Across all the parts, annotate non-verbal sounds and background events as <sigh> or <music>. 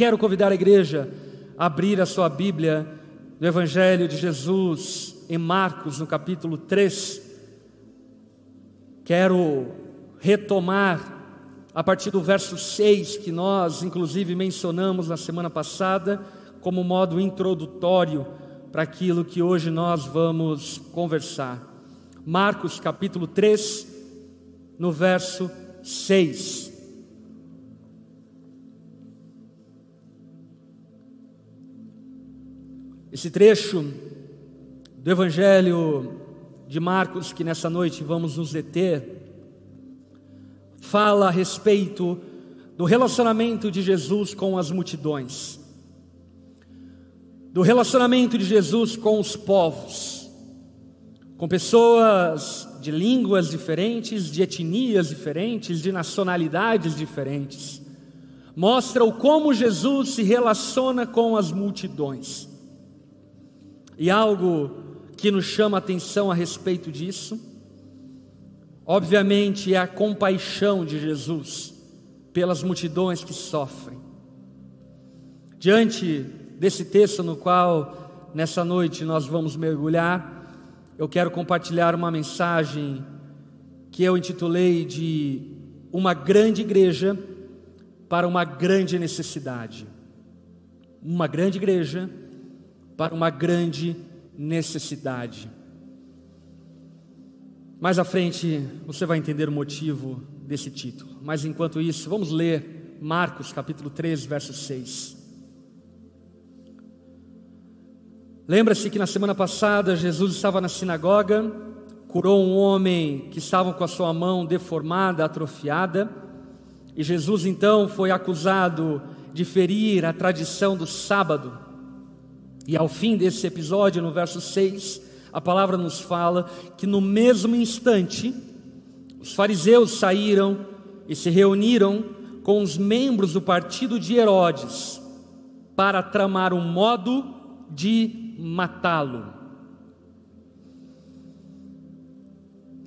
Quero convidar a igreja a abrir a sua Bíblia no Evangelho de Jesus em Marcos, no capítulo 3. Quero retomar a partir do verso 6, que nós inclusive mencionamos na semana passada, como modo introdutório para aquilo que hoje nós vamos conversar. Marcos capítulo 3, no verso 6. Esse trecho do Evangelho de Marcos, que nessa noite vamos nos deter, fala a respeito do relacionamento de Jesus com as multidões, do relacionamento de Jesus com os povos, com pessoas de línguas diferentes, de etnias diferentes, de nacionalidades diferentes. Mostra o como Jesus se relaciona com as multidões. E algo que nos chama a atenção a respeito disso, obviamente, é a compaixão de Jesus pelas multidões que sofrem. Diante desse texto no qual nessa noite nós vamos mergulhar, eu quero compartilhar uma mensagem que eu intitulei de Uma Grande Igreja para uma Grande Necessidade. Uma grande igreja para uma grande necessidade. Mais à frente você vai entender o motivo desse título. Mas enquanto isso, vamos ler Marcos capítulo 13, verso 6. Lembra-se que na semana passada Jesus estava na sinagoga, curou um homem que estava com a sua mão deformada, atrofiada, e Jesus então foi acusado de ferir a tradição do sábado e ao fim desse episódio, no verso 6, a palavra nos fala que no mesmo instante, os fariseus saíram e se reuniram com os membros do partido de Herodes para tramar um modo de matá-lo.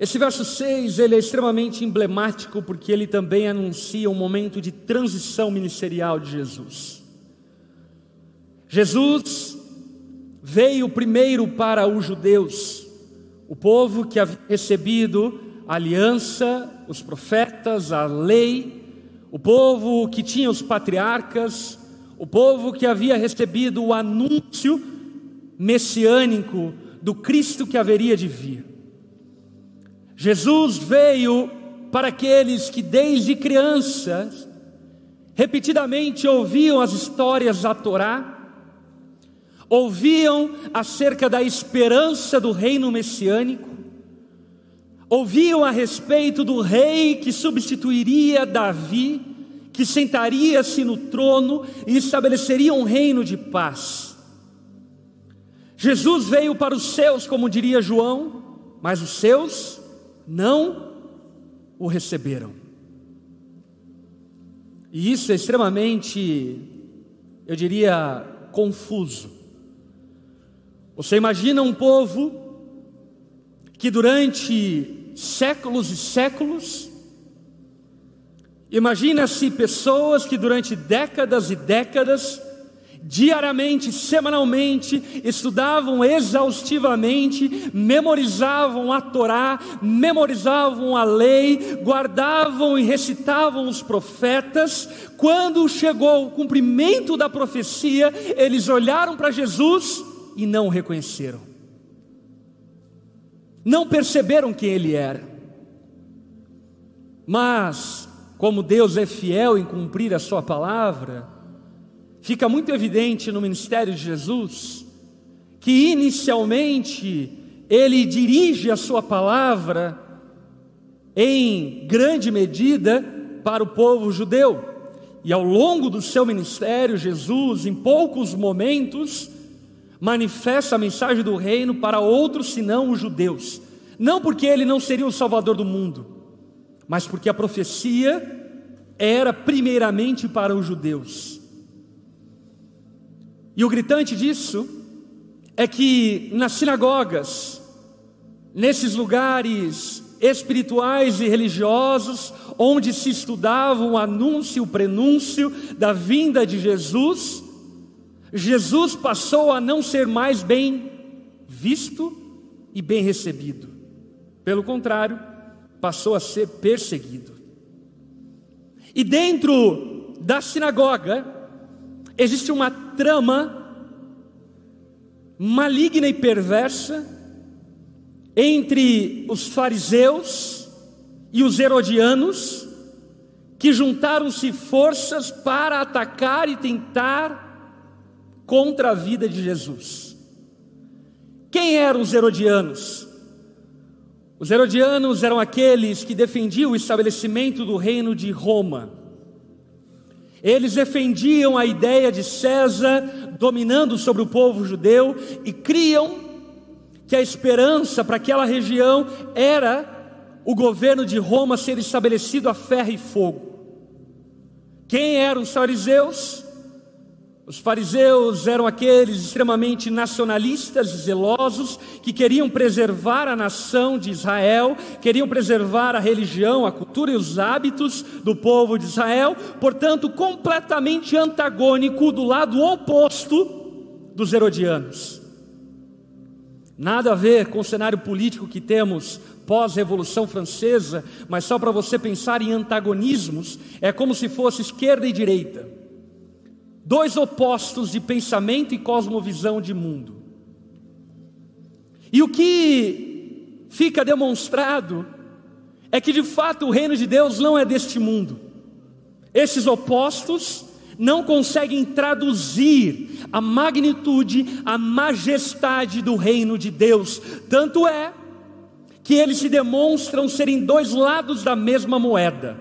Esse verso 6 ele é extremamente emblemático porque ele também anuncia um momento de transição ministerial de Jesus. Jesus veio primeiro para os judeus, o povo que havia recebido a aliança, os profetas, a lei, o povo que tinha os patriarcas, o povo que havia recebido o anúncio messiânico do Cristo que haveria de vir. Jesus veio para aqueles que desde crianças repetidamente ouviam as histórias da Torá, ouviam acerca da esperança do reino messiânico, ouviam a respeito do rei que substituiria Davi, que sentaria-se no trono e estabeleceria um reino de paz. Jesus veio para os seus, como diria João, mas os seus não o receberam. E isso é extremamente, eu diria, confuso. Você imagina um povo que durante séculos e séculos, imagina-se pessoas que durante décadas e décadas, diariamente, semanalmente, estudavam exaustivamente, memorizavam a Torá, memorizavam a lei, guardavam e recitavam os profetas. Quando chegou o cumprimento da profecia, eles olharam para Jesus e não o reconheceram. Não perceberam quem ele era. Mas, como Deus é fiel em cumprir a sua palavra, fica muito evidente no ministério de Jesus que inicialmente ele dirige a sua palavra em grande medida para o povo judeu. E ao longo do seu ministério, Jesus, em poucos momentos, manifesta a mensagem do reino para outros senão os judeus. Não porque ele não seria o salvador do mundo, mas porque a profecia era primeiramente para os judeus. E o gritante disso é que nas sinagogas, nesses lugares espirituais e religiosos, onde se estudava o anúncio, o prenúncio da vinda de Jesus, Jesus passou a não ser mais bem visto e bem recebido. Pelo contrário, passou a ser perseguido. E dentro da sinagoga existe uma trama maligna e perversa entre os fariseus e os herodianos, que juntaram-se forças para atacar e tentar contra a vida de Jesus. Quem eram os herodianos? Os herodianos eram aqueles que defendiam o estabelecimento do reino de Roma. Eles defendiam a ideia de César dominando sobre o povo judeu e criam que a esperança para aquela região era o governo de Roma ser estabelecido a ferro e fogo. Quem eram os fariseus? Os fariseus eram aqueles extremamente nacionalistas e zelosos que queriam preservar a nação de Israel, queriam preservar a religião, a cultura e os hábitos do povo de Israel, portanto, completamente antagônico do lado oposto dos herodianos. Nada a ver com o cenário político que temos pós-revolução francesa, mas só para você pensar em antagonismos, é como se fosse esquerda e direita. Dois opostos de pensamento e cosmovisão de mundo. E o que fica demonstrado é que de fato o reino de Deus não é deste mundo. Esses opostos não conseguem traduzir a magnitude, a majestade do reino de Deus. Tanto é que eles se demonstram serem dois lados da mesma moeda,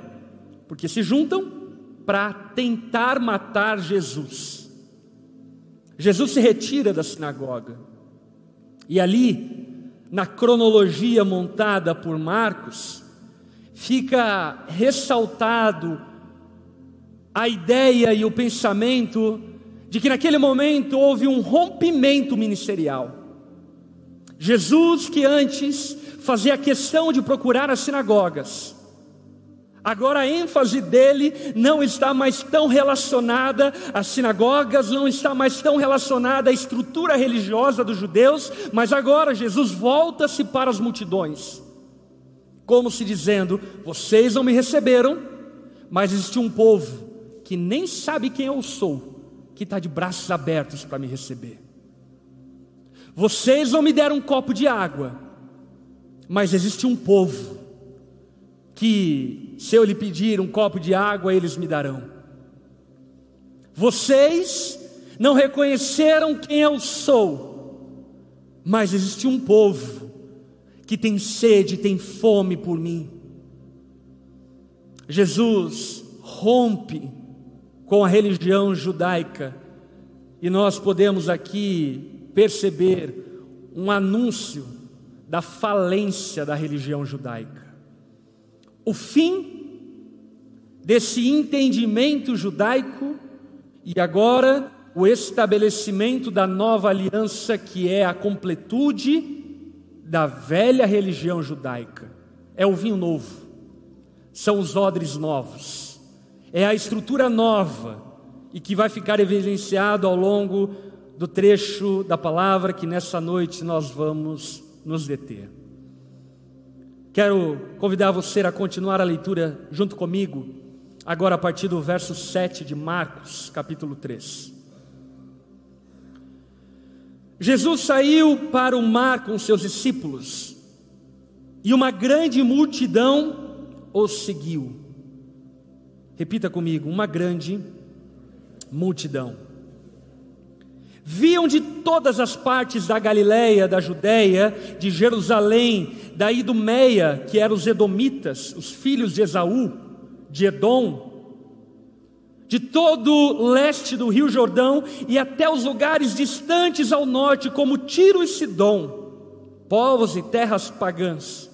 porque se juntam para tentar matar Jesus. Jesus se retira da sinagoga, e ali, na cronologia montada por Marcos, fica ressaltado a ideia e o pensamento de que naquele momento houve um rompimento ministerial. Jesus, que antes fazia questão de procurar as sinagogas, agora a ênfase dele não está mais tão relacionada às sinagogas, não está mais tão relacionada à estrutura religiosa dos judeus, mas agora Jesus volta-se para as multidões, como se dizendo: vocês não me receberam, mas existe um povo que nem sabe quem eu sou, que está de braços abertos para me receber. Vocês não me deram um copo de água, mas existe um povo que, se eu lhe pedir um copo de água, eles me darão. Vocês não reconheceram quem eu sou, mas existe um povo que tem sede, tem fome por mim. Jesus rompe com a religião judaica, e nós podemos aqui perceber um anúncio da falência da religião judaica. O fim desse entendimento judaico e agora o estabelecimento da nova aliança, que é a completude da velha religião judaica. É o vinho novo, são os odres novos é a estrutura nova e que vai ficar evidenciado ao longo do trecho da palavra que nessa noite nós vamos nos deter. Quero convidar você a continuar a leitura junto comigo, agora a partir do verso 7 de Marcos, capítulo 3. Jesus saiu para o mar com seus discípulos, e uma grande multidão os seguiu. Repita comigo: uma grande multidão. Viam de todas as partes da Galiléia, da Judéia, de Jerusalém, da Idumeia, que eram os Edomitas, os filhos de Esaú, de Edom, de todo o leste do Rio Jordão e até os lugares distantes ao norte, como Tiro e Sidom, povos e terras pagãs.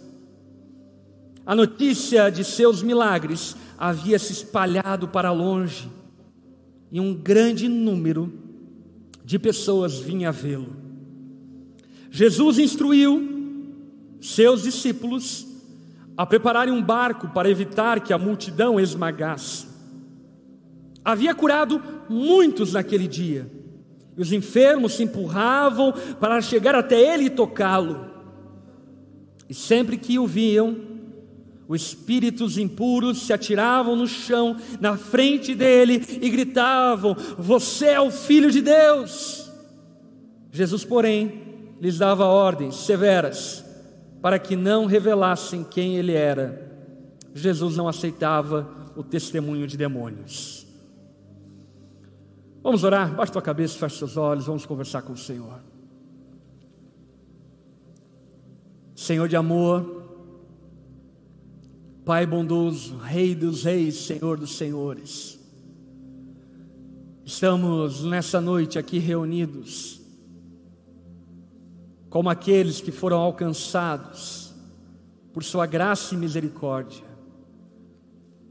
A notícia de seus milagres havia se espalhado para longe e um grande número de pessoas vinha vê-lo. Jesus instruiu seus discípulos a prepararem um barco para evitar que a multidão esmagasse. Havia curado muitos naquele dia, e os enfermos se empurravam para chegar até ele e tocá-lo. E sempre que o viam, os espíritos impuros se atiravam no chão na frente dele e gritavam: Você é o filho de Deus. Jesus, porém, lhes dava ordens severas para que não revelassem quem ele era. Jesus não aceitava o testemunho de demônios. Vamos orar? Baixe tua cabeça, feche seus olhos, vamos conversar com o Senhor. Senhor de amor, Pai bondoso, Rei dos reis, Senhor dos senhores. Estamos nessa noite aqui reunidos como aqueles que foram alcançados por Sua graça e misericórdia,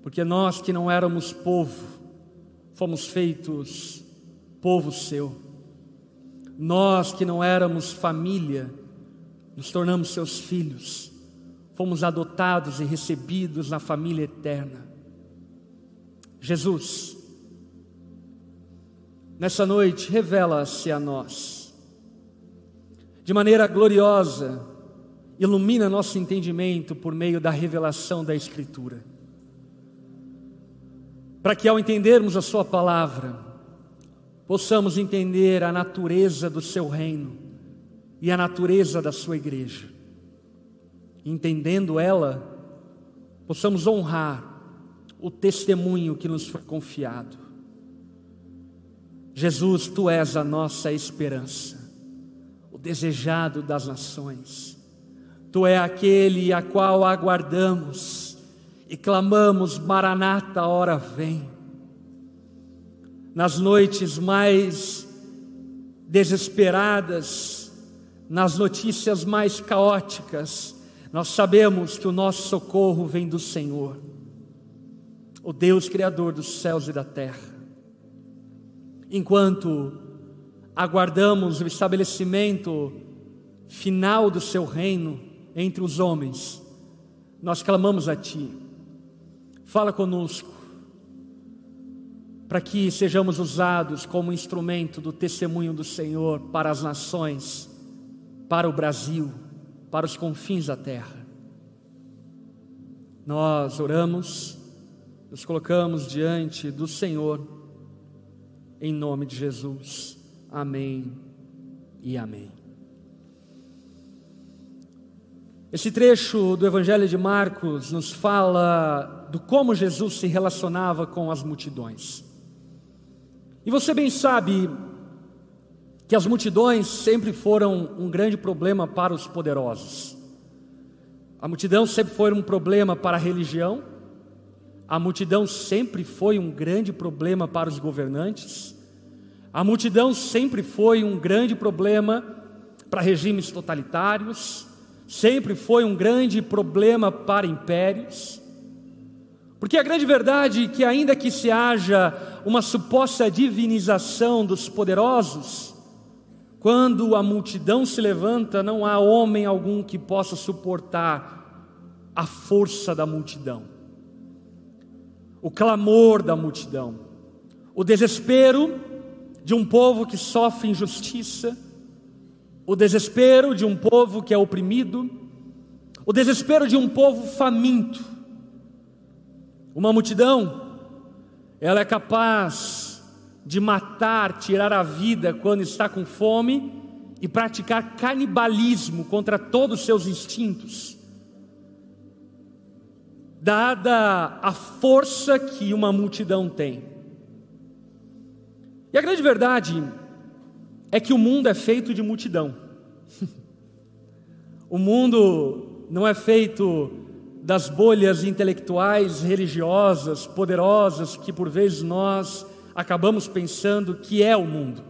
porque nós que não éramos povo, fomos feitos povo seu, nós que não éramos família, nos tornamos seus filhos, fomos adotados e recebidos na família eterna. Jesus, nessa noite, revela-se a nós de maneira gloriosa, ilumina nosso entendimento por meio da revelação da Escritura. Para que ao entendermos a Sua palavra, possamos entender a natureza do Seu reino e a natureza da Sua igreja. Entendendo ela, possamos honrar o testemunho que nos foi confiado. Jesus, Tu és a nossa esperança o desejado das nações. Tu é aquele a qual aguardamos e clamamos: Maranata, hora vem. Nas noites mais desesperadas, nas notícias mais caóticas, nós sabemos que o nosso socorro vem do Senhor, o Deus Criador dos céus e da terra. Enquanto aguardamos o estabelecimento final do seu reino entre os homens, nós clamamos a Ti, fala conosco, para que sejamos usados como instrumento do testemunho do Senhor para as nações, para o Brasil, para os confins da terra. Nós oramos, nos colocamos diante do Senhor, em nome de Jesus. Amém e amém. Esse trecho do Evangelho de Marcos nos fala do como Jesus se relacionava com as multidões. E você bem sabe que as multidões sempre foram um grande problema para os poderosos. A multidão sempre foi um problema para a religião, a multidão sempre foi um grande problema para os governantes, a multidão sempre foi um grande problema para regimes totalitários, sempre foi um grande problema para impérios. Porque a grande verdade é que, ainda que se haja uma suposta divinização dos poderosos, quando a multidão se levanta, não há homem algum que possa suportar a força da multidão, o clamor da multidão, o desespero de um povo que sofre injustiça, o desespero de um povo que é oprimido, o desespero de um povo faminto. Uma multidão, ela é capaz de matar, tirar a vida quando está com fome e praticar canibalismo contra todos os seus instintos. Dada a força que uma multidão tem. E a grande verdade é que o mundo é feito de multidão. <laughs> o mundo não é feito das bolhas intelectuais, religiosas, poderosas que por vezes nós acabamos pensando que é o mundo.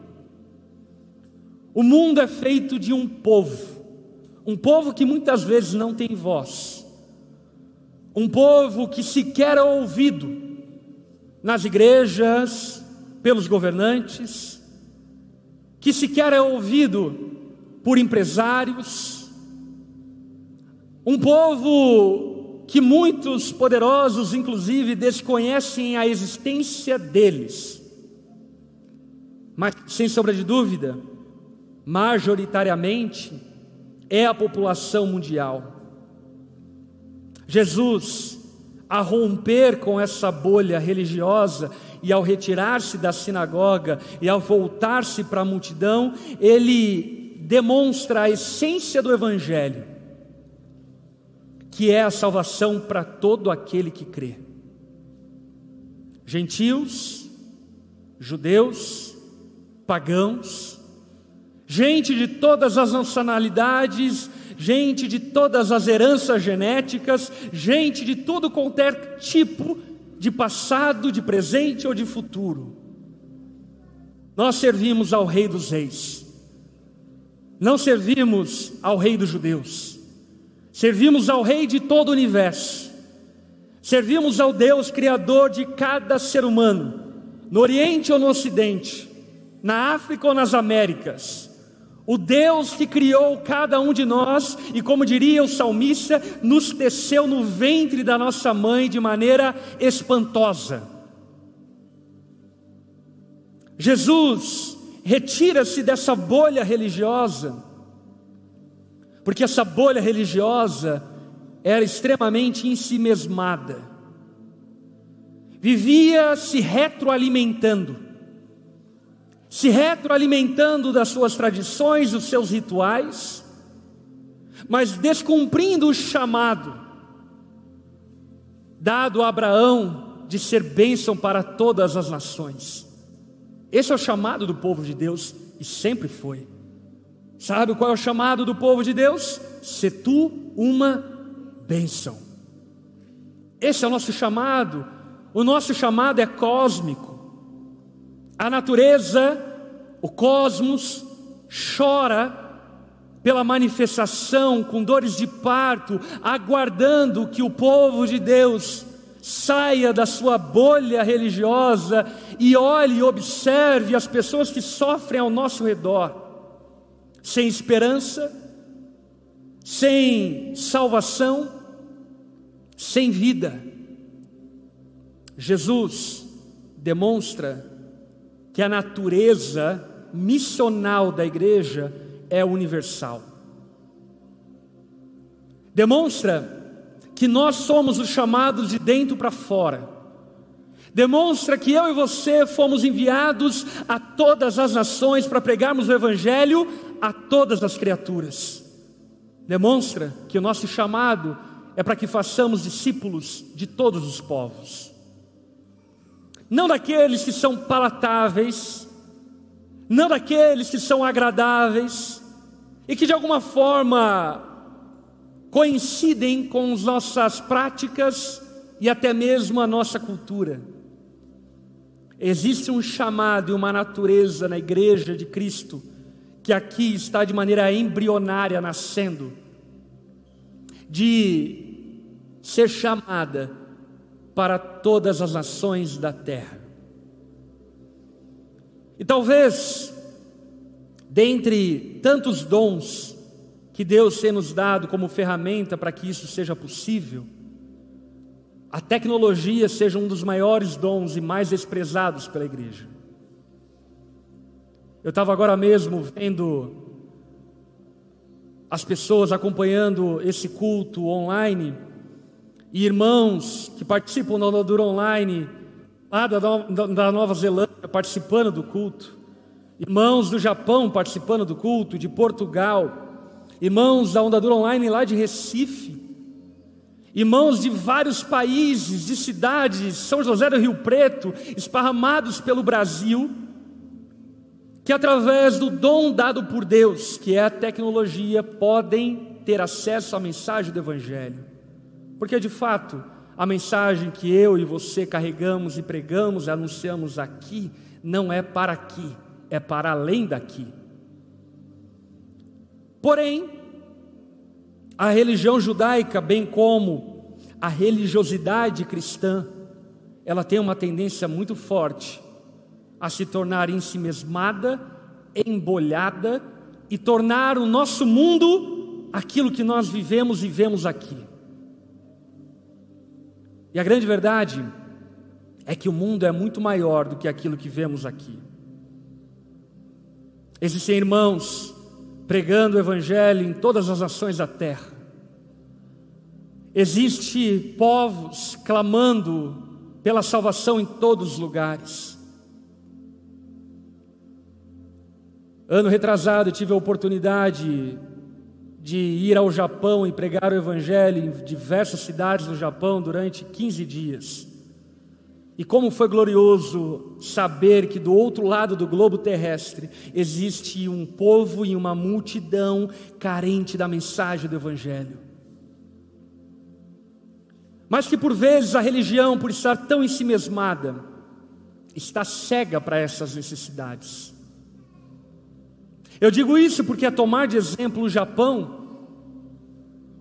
O mundo é feito de um povo, um povo que muitas vezes não tem voz, um povo que sequer é ouvido nas igrejas, pelos governantes, que sequer é ouvido por empresários, um povo que muitos poderosos, inclusive, desconhecem a existência deles. Mas, sem sombra de dúvida, majoritariamente é a população mundial. Jesus, a romper com essa bolha religiosa e ao retirar-se da sinagoga e ao voltar-se para a multidão, ele demonstra a essência do Evangelho, que é a salvação para todo aquele que crê. Gentios, judeus, pagãos, gente de todas as nacionalidades, gente de todas as heranças genéticas, gente de todo qualquer tipo de passado, de presente ou de futuro. Nós servimos ao Rei dos Reis, não servimos ao Rei dos Judeus, servimos ao Rei de todo o universo, servimos ao Deus Criador de cada ser humano, no Oriente ou no Ocidente, na África ou nas Américas. O Deus que criou cada um de nós e, como diria o salmista, nos teceu no ventre da nossa mãe de maneira espantosa. Jesus retira-se dessa bolha religiosa, porque essa bolha religiosa era extremamente ensimesmada, vivia se retroalimentando se retroalimentando das suas tradições, dos seus rituais, mas descumprindo o chamado dado a Abraão de ser bênção para todas as nações. Esse é o chamado do povo de Deus e sempre foi. Sabe qual é o chamado do povo de Deus? Se tu uma bênção. Esse é o nosso chamado. O nosso chamado é cósmico. A natureza, o cosmos, chora pela manifestação com dores de parto, aguardando que o povo de Deus saia da sua bolha religiosa e olhe e observe as pessoas que sofrem ao nosso redor, sem esperança, sem salvação, sem vida. Jesus demonstra que a natureza missional da igreja é universal. Demonstra que nós somos os chamados de dentro para fora. Demonstra que eu e você fomos enviados a todas as nações para pregarmos o Evangelho a todas as criaturas. Demonstra que o nosso chamado é para que façamos discípulos de todos os povos não daqueles que são palatáveis, não daqueles que são agradáveis e que de alguma forma coincidem com as nossas práticas e até mesmo a nossa cultura. Existe um chamado e uma natureza na igreja de Cristo que aqui está de maneira embrionária nascendo, de ser chamada para todas as nações da terra. E talvez, dentre tantos dons que Deus tem nos dado como ferramenta para que isso seja possível, a tecnologia seja um dos maiores dons e mais desprezados pela igreja. Eu estava agora mesmo vendo as pessoas acompanhando esse culto online e irmãos que participam da Ondadura Online, lá da, da Nova Zelândia, participando do culto, irmãos do Japão participando do culto, de Portugal, irmãos da Ondadura Online lá de Recife, irmãos de vários países, de cidades, São José do Rio Preto, esparramados pelo Brasil, que através do dom dado por Deus, que é a tecnologia, podem ter acesso à mensagem do Evangelho. Porque de fato, a mensagem que eu e você carregamos e pregamos anunciamos aqui não é para aqui, é para além daqui. Porém, a religião judaica, bem como a religiosidade cristã, ela tem uma tendência muito forte a se tornar ensimesmada, embolhada e tornar o nosso mundo aquilo que nós vivemos e vemos aqui. E a grande verdade é que o mundo é muito maior do que aquilo que vemos aqui. Existem irmãos pregando o Evangelho em todas as nações da terra. Existem povos clamando pela salvação em todos os lugares. Ano retrasado eu tive a oportunidade de ir ao Japão e pregar o Evangelho em diversas cidades do Japão durante 15 dias. E como foi glorioso saber que do outro lado do globo terrestre existe um povo e uma multidão carente da mensagem do Evangelho. Mas que por vezes a religião, por estar tão ensimesmada, está cega para essas necessidades. Eu digo isso porque, a tomar de exemplo o Japão,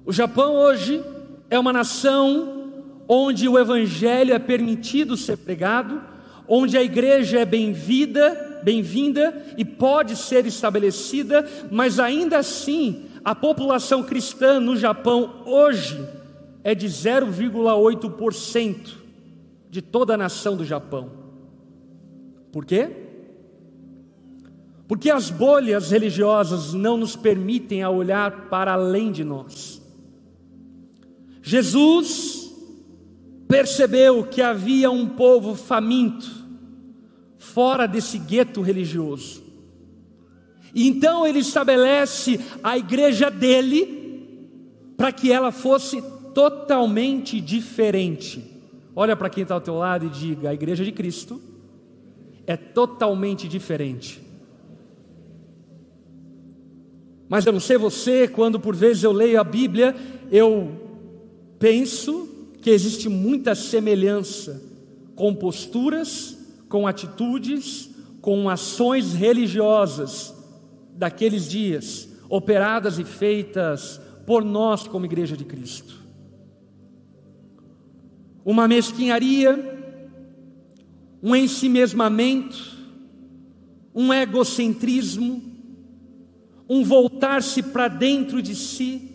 o Japão hoje é uma nação onde o evangelho é permitido ser pregado, onde a igreja é bem-vinda, bem-vinda e pode ser estabelecida, mas ainda assim, a população cristã no Japão hoje é de 0,8% de toda a nação do Japão. Por quê? Porque as bolhas religiosas não nos permitem a olhar para além de nós. Jesus percebeu que havia um povo faminto, fora desse gueto religioso. E então ele estabelece a igreja dele, para que ela fosse totalmente diferente. Olha para quem está ao teu lado e diga: a igreja de Cristo é totalmente diferente. Mas eu não sei você, quando por vezes eu leio a Bíblia, eu penso que existe muita semelhança com posturas, com atitudes, com ações religiosas daqueles dias, operadas e feitas por nós como Igreja de Cristo. Uma mesquinharia, um ensimesmamento, um egocentrismo, um voltar-se para dentro de si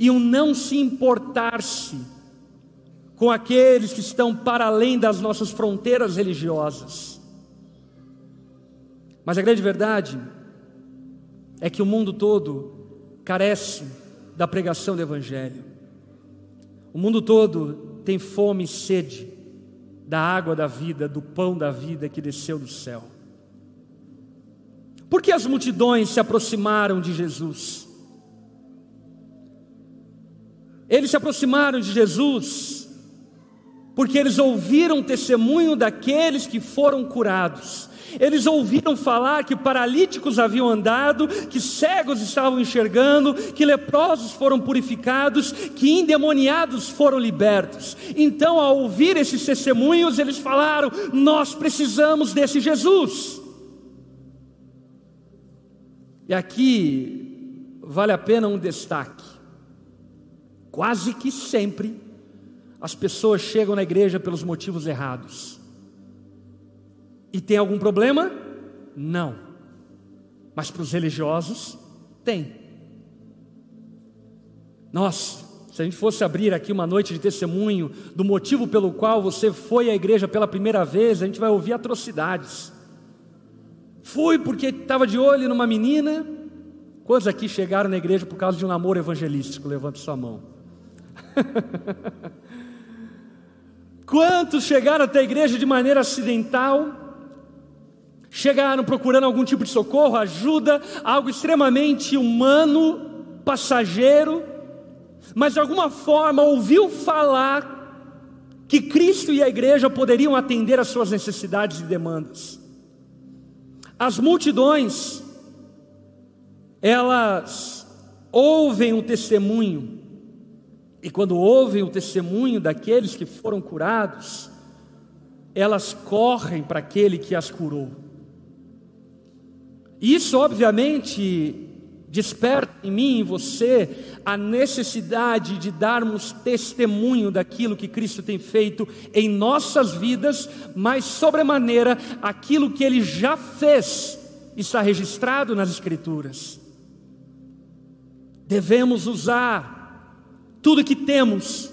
e um não se importar-se com aqueles que estão para além das nossas fronteiras religiosas. Mas a grande verdade é que o mundo todo carece da pregação do Evangelho. O mundo todo tem fome e sede da água da vida, do pão da vida que desceu do céu. Por que as multidões se aproximaram de Jesus? Eles se aproximaram de Jesus porque eles ouviram testemunho daqueles que foram curados. Eles ouviram falar que paralíticos haviam andado, que cegos estavam enxergando, que leprosos foram purificados, que endemoniados foram libertos. Então, ao ouvir esses testemunhos, eles falaram: Nós precisamos desse Jesus. E aqui vale a pena um destaque. Quase que sempre as pessoas chegam na igreja pelos motivos errados. E tem algum problema? Não. Mas para os religiosos, tem. Nossa, se a gente fosse abrir aqui uma noite de testemunho do motivo pelo qual você foi à igreja pela primeira vez, a gente vai ouvir atrocidades. Fui porque estava de olho numa menina. Quantos aqui chegaram na igreja por causa de um namoro evangelístico? Levante sua mão. <laughs> Quantos chegaram até a igreja de maneira acidental? Chegaram procurando algum tipo de socorro, ajuda, algo extremamente humano, passageiro, mas de alguma forma ouviu falar que Cristo e a igreja poderiam atender às suas necessidades e demandas. As multidões, elas ouvem o testemunho, e quando ouvem o testemunho daqueles que foram curados, elas correm para aquele que as curou. Isso, obviamente, desperta em mim e em você a necessidade de darmos testemunho daquilo que Cristo tem feito em nossas vidas, mas, sobremaneira, aquilo que Ele já fez está registrado nas Escrituras. Devemos usar tudo que temos,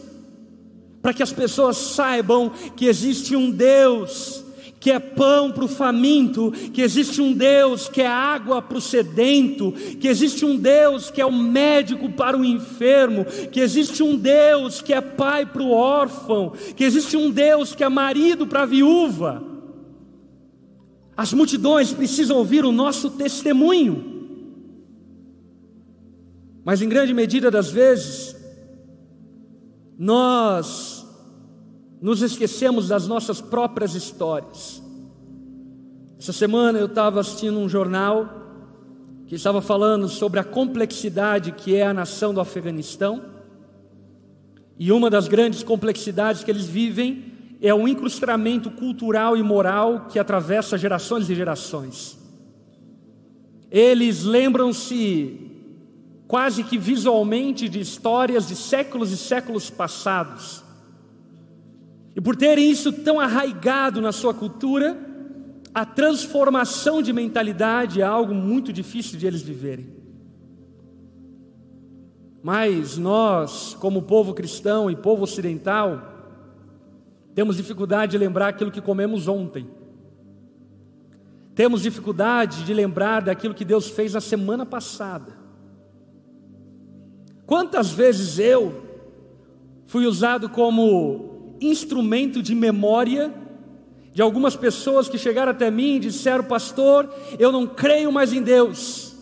para que as pessoas saibam que existe um Deus que é pão para o faminto, que existe um Deus que é água para o sedento, que existe um Deus que é o médico para o enfermo, que existe um Deus que é pai para o órfão, que existe um Deus que é marido para a viúva. As multidões precisam ouvir o nosso testemunho. Mas em grande medida das vezes, nós nos esquecemos das nossas próprias histórias. Essa semana eu estava assistindo um jornal que estava falando sobre a complexidade que é a nação do Afeganistão. E uma das grandes complexidades que eles vivem é o incrustamento cultural e moral que atravessa gerações e gerações. Eles lembram-se quase que visualmente de histórias de séculos e séculos passados e por terem isso tão arraigado na sua cultura, a transformação de mentalidade é algo muito difícil de eles viverem. Mas nós, como povo cristão e povo ocidental, temos dificuldade de lembrar aquilo que comemos ontem. Temos dificuldade de lembrar daquilo que Deus fez na semana passada. Quantas vezes eu fui usado como instrumento de memória de algumas pessoas que chegaram até mim e disseram: Pastor, eu não creio mais em Deus.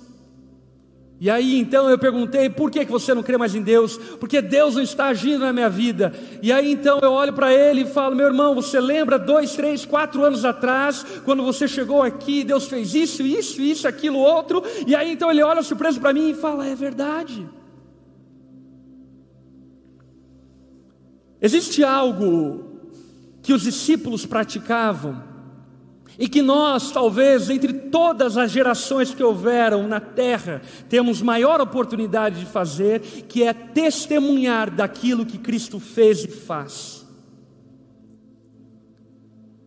E aí então eu perguntei: Por que você não crê mais em Deus? Porque Deus não está agindo na minha vida. E aí então eu olho para ele e falo: Meu irmão, você lembra dois, três, quatro anos atrás, quando você chegou aqui, Deus fez isso, isso, isso, aquilo, outro. E aí então ele olha surpreso para mim e fala: É verdade. Existe algo que os discípulos praticavam e que nós, talvez, entre todas as gerações que houveram na terra, temos maior oportunidade de fazer, que é testemunhar daquilo que Cristo fez e faz.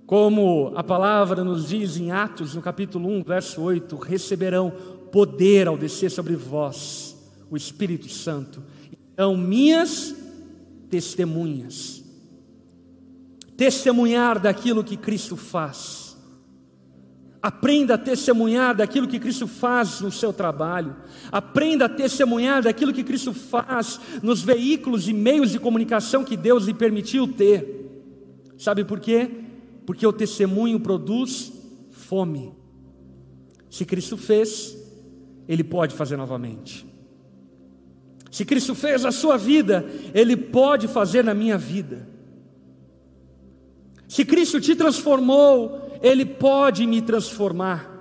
Como a palavra nos diz em Atos, no capítulo 1, verso 8: receberão poder ao descer sobre vós o Espírito Santo. Então, minhas testemunhas. Testemunhar daquilo que Cristo faz. Aprenda a testemunhar daquilo que Cristo faz no seu trabalho. Aprenda a testemunhar daquilo que Cristo faz nos veículos e meios de comunicação que Deus lhe permitiu ter. Sabe por quê? Porque o testemunho produz fome. Se Cristo fez, Ele pode fazer novamente. Se Cristo fez a sua vida, Ele pode fazer na minha vida. Se Cristo te transformou, Ele pode me transformar.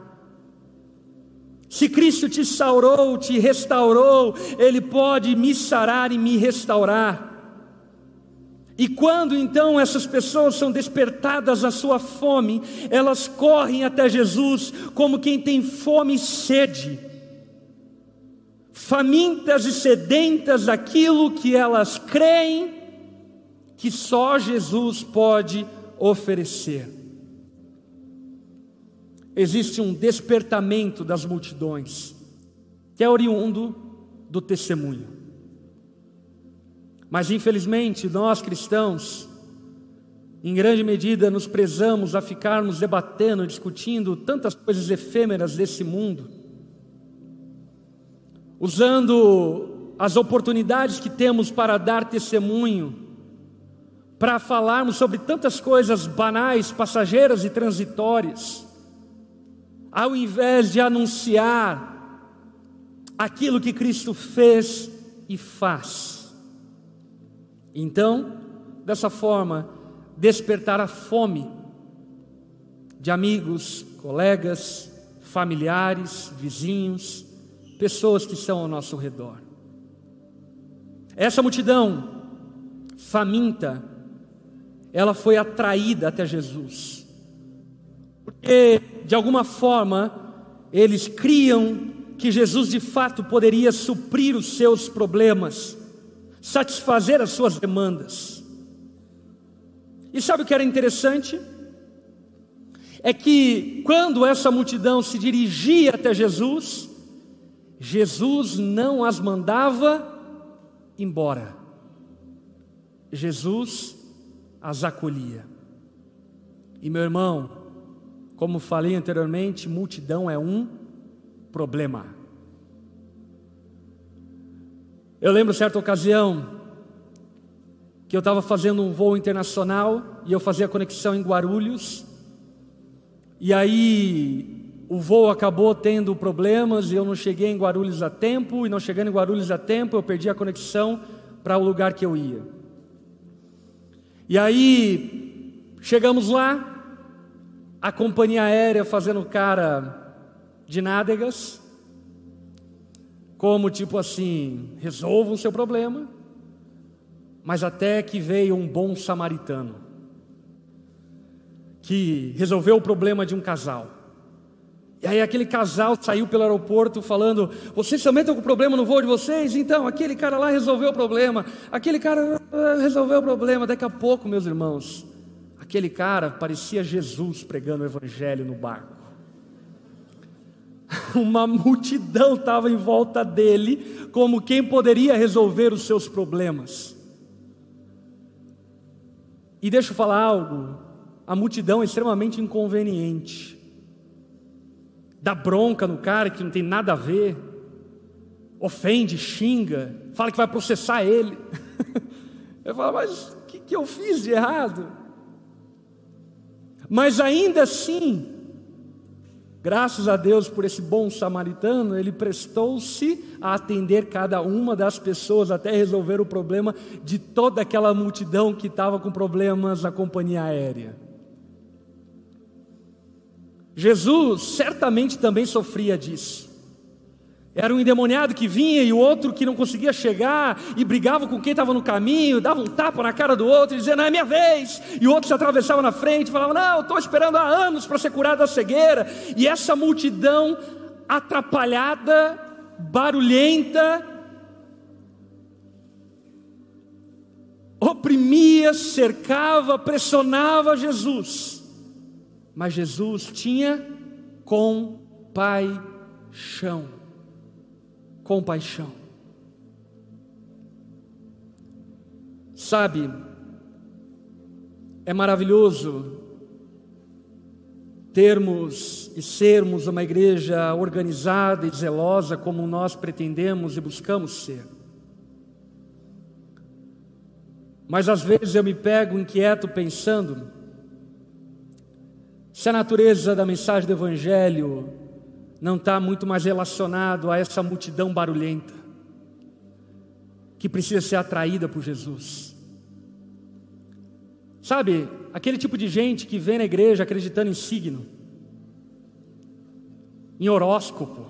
Se Cristo te saurou, te restaurou, Ele pode me sarar e me restaurar. E quando então essas pessoas são despertadas à sua fome, elas correm até Jesus como quem tem fome e sede famintas e sedentas daquilo que elas creem que só Jesus pode oferecer. Existe um despertamento das multidões, que é oriundo do testemunho. Mas infelizmente nós cristãos, em grande medida, nos prezamos a ficarmos debatendo, discutindo tantas coisas efêmeras desse mundo usando as oportunidades que temos para dar testemunho, para falarmos sobre tantas coisas banais, passageiras e transitórias, ao invés de anunciar aquilo que Cristo fez e faz. Então, dessa forma, despertar a fome de amigos, colegas, familiares, vizinhos, pessoas que estão ao nosso redor. Essa multidão faminta, ela foi atraída até Jesus, porque de alguma forma eles criam que Jesus de fato poderia suprir os seus problemas, satisfazer as suas demandas. E sabe o que era interessante? É que quando essa multidão se dirigia até Jesus, Jesus não as mandava embora. Jesus as acolhia. E meu irmão, como falei anteriormente, multidão é um problema. Eu lembro certa ocasião que eu estava fazendo um voo internacional e eu fazia conexão em Guarulhos. E aí o voo acabou tendo problemas e eu não cheguei em Guarulhos a tempo, e não chegando em Guarulhos a tempo, eu perdi a conexão para o lugar que eu ia. E aí chegamos lá, a companhia aérea fazendo cara de nádegas, como tipo assim, resolva o seu problema, mas até que veio um bom samaritano, que resolveu o problema de um casal. E aí aquele casal saiu pelo aeroporto falando: Vocês também estão com problema no voo de vocês? Então, aquele cara lá resolveu o problema, aquele cara ah, resolveu o problema. Daqui a pouco, meus irmãos, aquele cara parecia Jesus pregando o evangelho no barco. <laughs> Uma multidão estava em volta dele, como quem poderia resolver os seus problemas. E deixa eu falar algo: a multidão é extremamente inconveniente dá bronca no cara que não tem nada a ver, ofende, xinga, fala que vai processar ele. <laughs> eu falo, mas o que, que eu fiz de errado? Mas ainda assim, graças a Deus por esse bom samaritano, ele prestou-se a atender cada uma das pessoas até resolver o problema de toda aquela multidão que estava com problemas na companhia aérea. Jesus certamente também sofria disso. Era um endemoniado que vinha e o outro que não conseguia chegar e brigava com quem estava no caminho, dava um tapa na cara do outro e dizia: Não é minha vez. E o outro se atravessava na frente e falava: Não, estou esperando há anos para ser curado da cegueira. E essa multidão atrapalhada, barulhenta, oprimia, cercava, pressionava Jesus. Mas Jesus tinha compaixão. Compaixão. Sabe, é maravilhoso termos e sermos uma igreja organizada e zelosa como nós pretendemos e buscamos ser. Mas às vezes eu me pego inquieto pensando se a natureza da mensagem do Evangelho não está muito mais relacionado a essa multidão barulhenta, que precisa ser atraída por Jesus. Sabe, aquele tipo de gente que vem na igreja acreditando em signo, em horóscopo,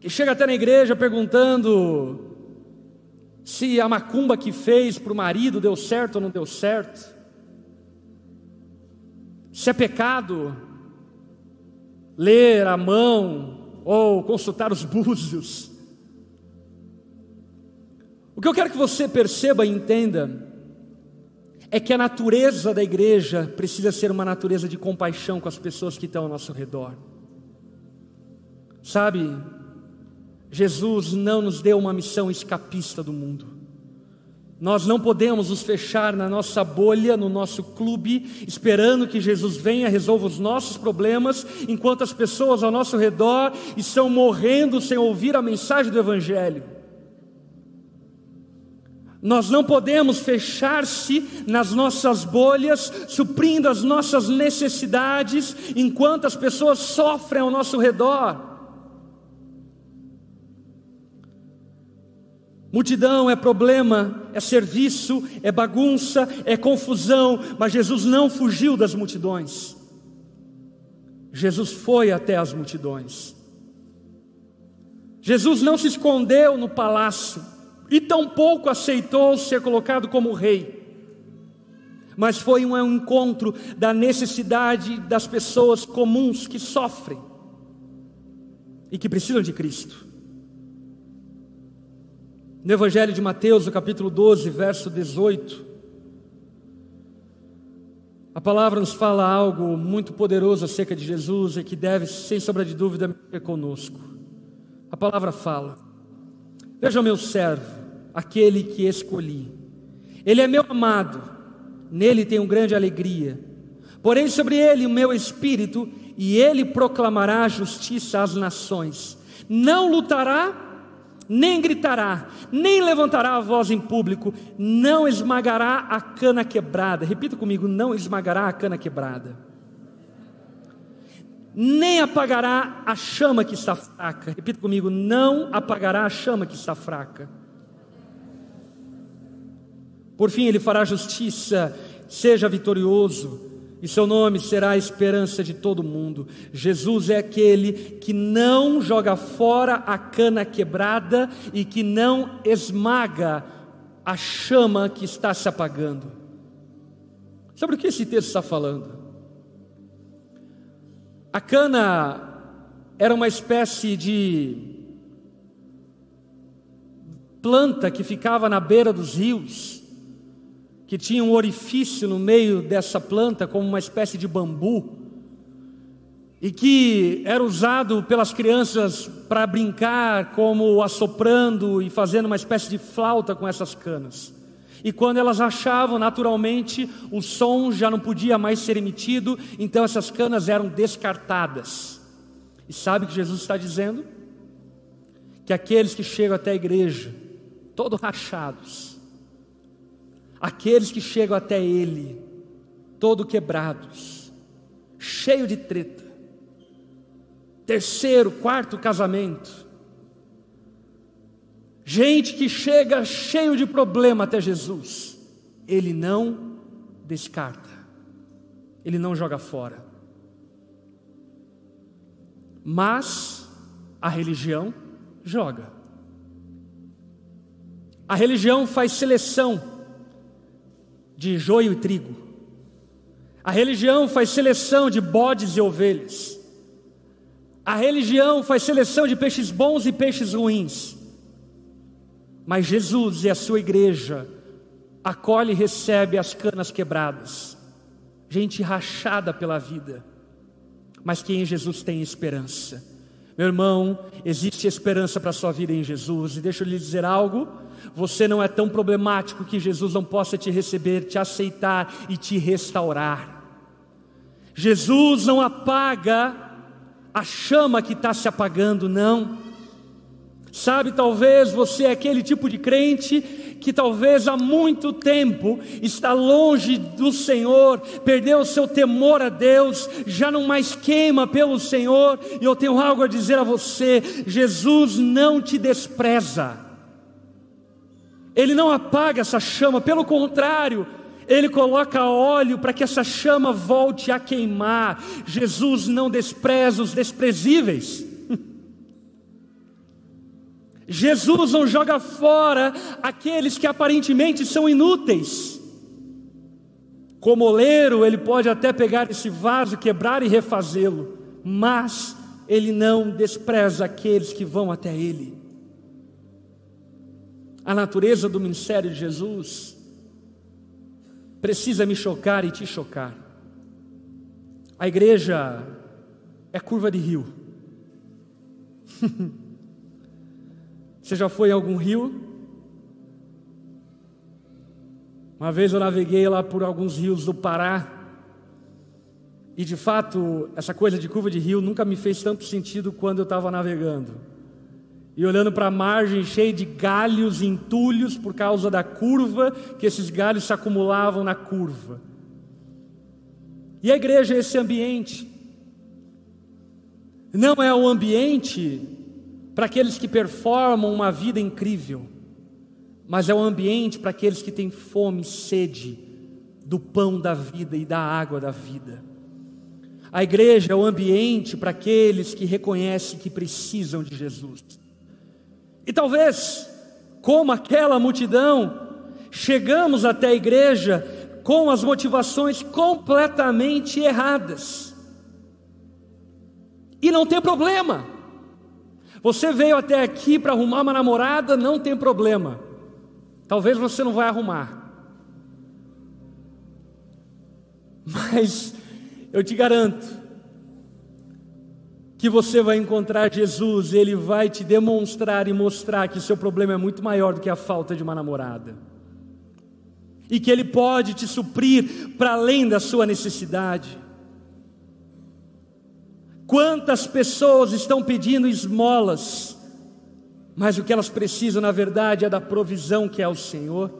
que chega até na igreja perguntando se a macumba que fez para o marido deu certo ou não deu certo se é pecado ler a mão ou consultar os búzios. O que eu quero que você perceba e entenda é que a natureza da igreja precisa ser uma natureza de compaixão com as pessoas que estão ao nosso redor. Sabe, Jesus não nos deu uma missão escapista do mundo. Nós não podemos nos fechar na nossa bolha, no nosso clube, esperando que Jesus venha resolva os nossos problemas, enquanto as pessoas ao nosso redor estão morrendo sem ouvir a mensagem do Evangelho. Nós não podemos fechar-se nas nossas bolhas, suprindo as nossas necessidades, enquanto as pessoas sofrem ao nosso redor. Multidão é problema, é serviço, é bagunça, é confusão, mas Jesus não fugiu das multidões. Jesus foi até as multidões. Jesus não se escondeu no palácio e tampouco aceitou ser colocado como rei. Mas foi um encontro da necessidade das pessoas comuns que sofrem e que precisam de Cristo. No Evangelho de Mateus, no capítulo 12, verso 18, a palavra nos fala algo muito poderoso acerca de Jesus e que deve, sem sombra de dúvida, mexer conosco. A palavra fala: Veja o meu servo, aquele que escolhi. Ele é meu amado, nele tenho grande alegria. Porém, sobre ele o meu espírito, e ele proclamará justiça às nações. Não lutará, nem gritará, nem levantará a voz em público, não esmagará a cana quebrada. Repita comigo: não esmagará a cana quebrada. Nem apagará a chama que está fraca. Repita comigo: não apagará a chama que está fraca. Por fim, ele fará justiça, seja vitorioso, e seu nome será a esperança de todo mundo. Jesus é aquele que não joga fora a cana quebrada e que não esmaga a chama que está se apagando. Sobre o que esse texto está falando? A cana era uma espécie de planta que ficava na beira dos rios que tinha um orifício no meio dessa planta, como uma espécie de bambu, e que era usado pelas crianças para brincar, como assoprando e fazendo uma espécie de flauta com essas canas. E quando elas achavam, naturalmente, o som já não podia mais ser emitido, então essas canas eram descartadas. E sabe o que Jesus está dizendo? Que aqueles que chegam até a igreja, todos rachados, aqueles que chegam até Ele, todo quebrados, cheio de treta, terceiro, quarto casamento, gente que chega cheio de problema até Jesus, Ele não descarta, Ele não joga fora, mas a religião joga. A religião faz seleção de joio e trigo. A religião faz seleção de bodes e ovelhas. A religião faz seleção de peixes bons e peixes ruins. Mas Jesus e a sua igreja acolhe e recebe as canas quebradas, gente rachada pela vida, mas que em Jesus tem esperança. Meu irmão, existe esperança para a sua vida em Jesus, e deixa eu lhe dizer algo: você não é tão problemático que Jesus não possa te receber, te aceitar e te restaurar. Jesus não apaga a chama que está se apagando, não. Sabe, talvez você é aquele tipo de crente que talvez há muito tempo está longe do Senhor, perdeu o seu temor a Deus, já não mais queima pelo Senhor, e eu tenho algo a dizer a você: Jesus não te despreza. Ele não apaga essa chama, pelo contrário, ele coloca óleo para que essa chama volte a queimar. Jesus não despreza os desprezíveis. Jesus não joga fora aqueles que aparentemente são inúteis. Como oleiro, ele pode até pegar esse vaso, quebrar e refazê-lo, mas ele não despreza aqueles que vão até ele a natureza do ministério de Jesus precisa me chocar e te chocar. A igreja é curva de rio. <laughs> Você já foi em algum rio? Uma vez eu naveguei lá por alguns rios do Pará. E de fato, essa coisa de curva de rio nunca me fez tanto sentido quando eu estava navegando e olhando para a margem cheia de galhos e entulhos por causa da curva, que esses galhos se acumulavam na curva. E a igreja é esse ambiente. Não é o ambiente para aqueles que performam uma vida incrível, mas é o ambiente para aqueles que têm fome e sede do pão da vida e da água da vida. A igreja é o ambiente para aqueles que reconhecem que precisam de Jesus. E talvez, como aquela multidão, chegamos até a igreja com as motivações completamente erradas. E não tem problema. Você veio até aqui para arrumar uma namorada, não tem problema. Talvez você não vai arrumar. Mas eu te garanto, que você vai encontrar Jesus, ele vai te demonstrar e mostrar que seu problema é muito maior do que a falta de uma namorada. e que Ele pode te suprir para além da sua necessidade. Quantas pessoas estão pedindo esmolas, mas o que elas precisam, na verdade, é da provisão que é o Senhor.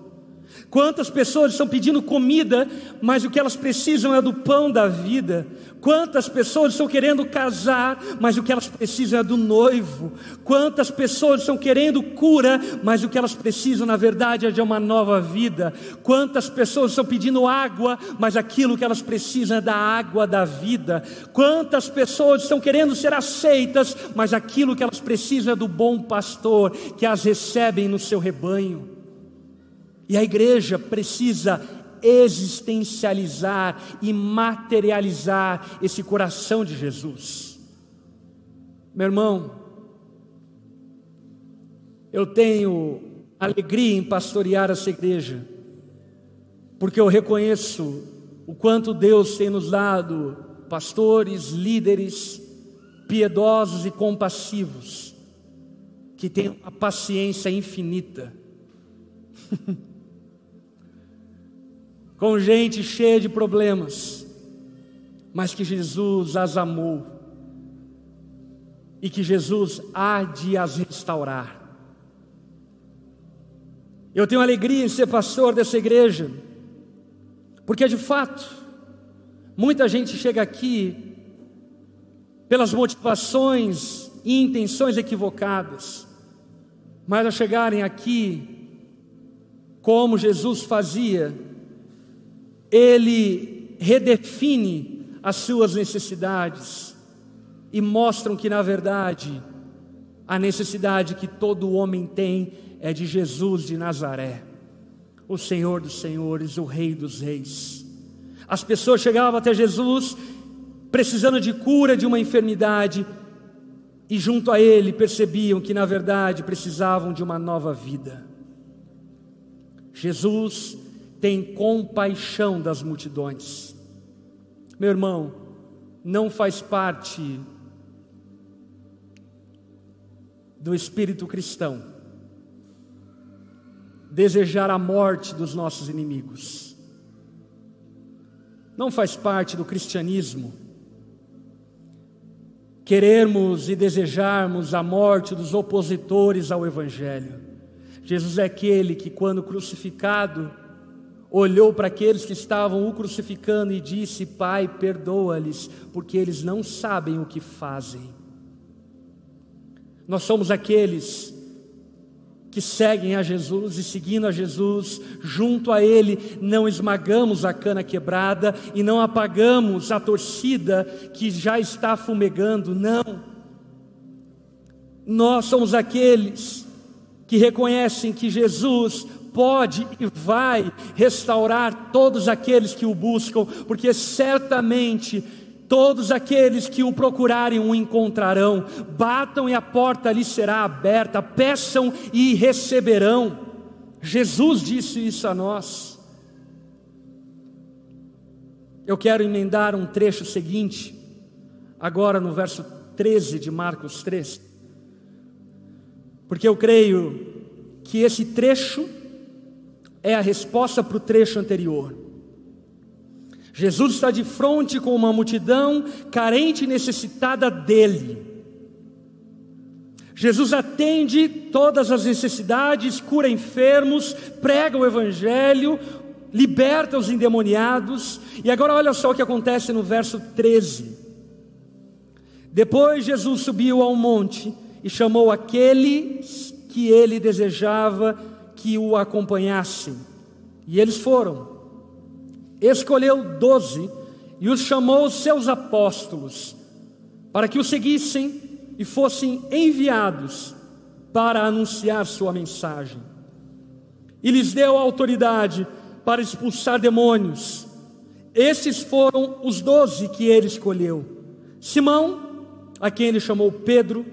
Quantas pessoas estão pedindo comida, mas o que elas precisam é do pão da vida. Quantas pessoas estão querendo casar, mas o que elas precisam é do noivo. Quantas pessoas estão querendo cura, mas o que elas precisam, na verdade, é de uma nova vida. Quantas pessoas estão pedindo água, mas aquilo que elas precisam é da água da vida. Quantas pessoas estão querendo ser aceitas, mas aquilo que elas precisam é do bom pastor que as recebem no seu rebanho. E a igreja precisa existencializar e materializar esse coração de Jesus. Meu irmão, eu tenho alegria em pastorear essa igreja, porque eu reconheço o quanto Deus tem nos dado pastores, líderes piedosos e compassivos, que têm uma paciência infinita. <laughs> com gente cheia de problemas, mas que Jesus as amou e que Jesus há de as restaurar. Eu tenho alegria em ser pastor dessa igreja, porque de fato, muita gente chega aqui pelas motivações e intenções equivocadas, mas ao chegarem aqui, como Jesus fazia, ele redefine as suas necessidades e mostram que, na verdade, a necessidade que todo homem tem é de Jesus de Nazaré, o Senhor dos Senhores, o Rei dos Reis. As pessoas chegavam até Jesus precisando de cura de uma enfermidade e junto a Ele percebiam que, na verdade, precisavam de uma nova vida. Jesus tem compaixão das multidões. Meu irmão, não faz parte do espírito cristão desejar a morte dos nossos inimigos. Não faz parte do cristianismo querermos e desejarmos a morte dos opositores ao Evangelho. Jesus é aquele que, quando crucificado, olhou para aqueles que estavam o crucificando e disse: Pai, perdoa-lhes, porque eles não sabem o que fazem. Nós somos aqueles que seguem a Jesus e seguindo a Jesus, junto a Ele, não esmagamos a cana quebrada e não apagamos a torcida que já está fumegando, não. Nós somos aqueles que reconhecem que Jesus pode e vai restaurar todos aqueles que o buscam, porque certamente todos aqueles que o procurarem o encontrarão. Batam e a porta lhe será aberta, peçam e receberão. Jesus disse isso a nós. Eu quero emendar um trecho seguinte, agora no verso 13 de Marcos 3, porque eu creio que esse trecho é a resposta para o trecho anterior. Jesus está de frente com uma multidão carente e necessitada dele. Jesus atende todas as necessidades, cura enfermos, prega o Evangelho, liberta os endemoniados. E agora olha só o que acontece no verso 13. Depois Jesus subiu ao monte e chamou aqueles que ele desejava que o acompanhassem. E eles foram. Escolheu doze e os chamou seus apóstolos, para que o seguissem e fossem enviados para anunciar sua mensagem. E lhes deu autoridade para expulsar demônios. Esses foram os doze que ele escolheu: Simão, a quem ele chamou Pedro,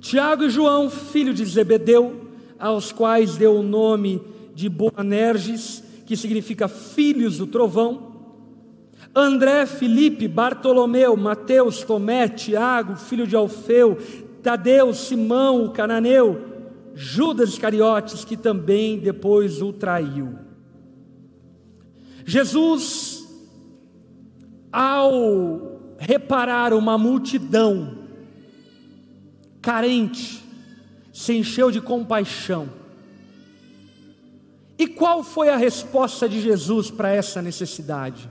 Tiago e João, filho de Zebedeu, aos quais deu o nome de Boanerges, que significa filhos do trovão, André, Felipe, Bartolomeu, Mateus, Tomé, Tiago, filho de Alfeu, Tadeu, Simão, o cananeu, Judas Iscariotes, que também depois o traiu. Jesus, ao reparar uma multidão carente, se encheu de compaixão. E qual foi a resposta de Jesus para essa necessidade?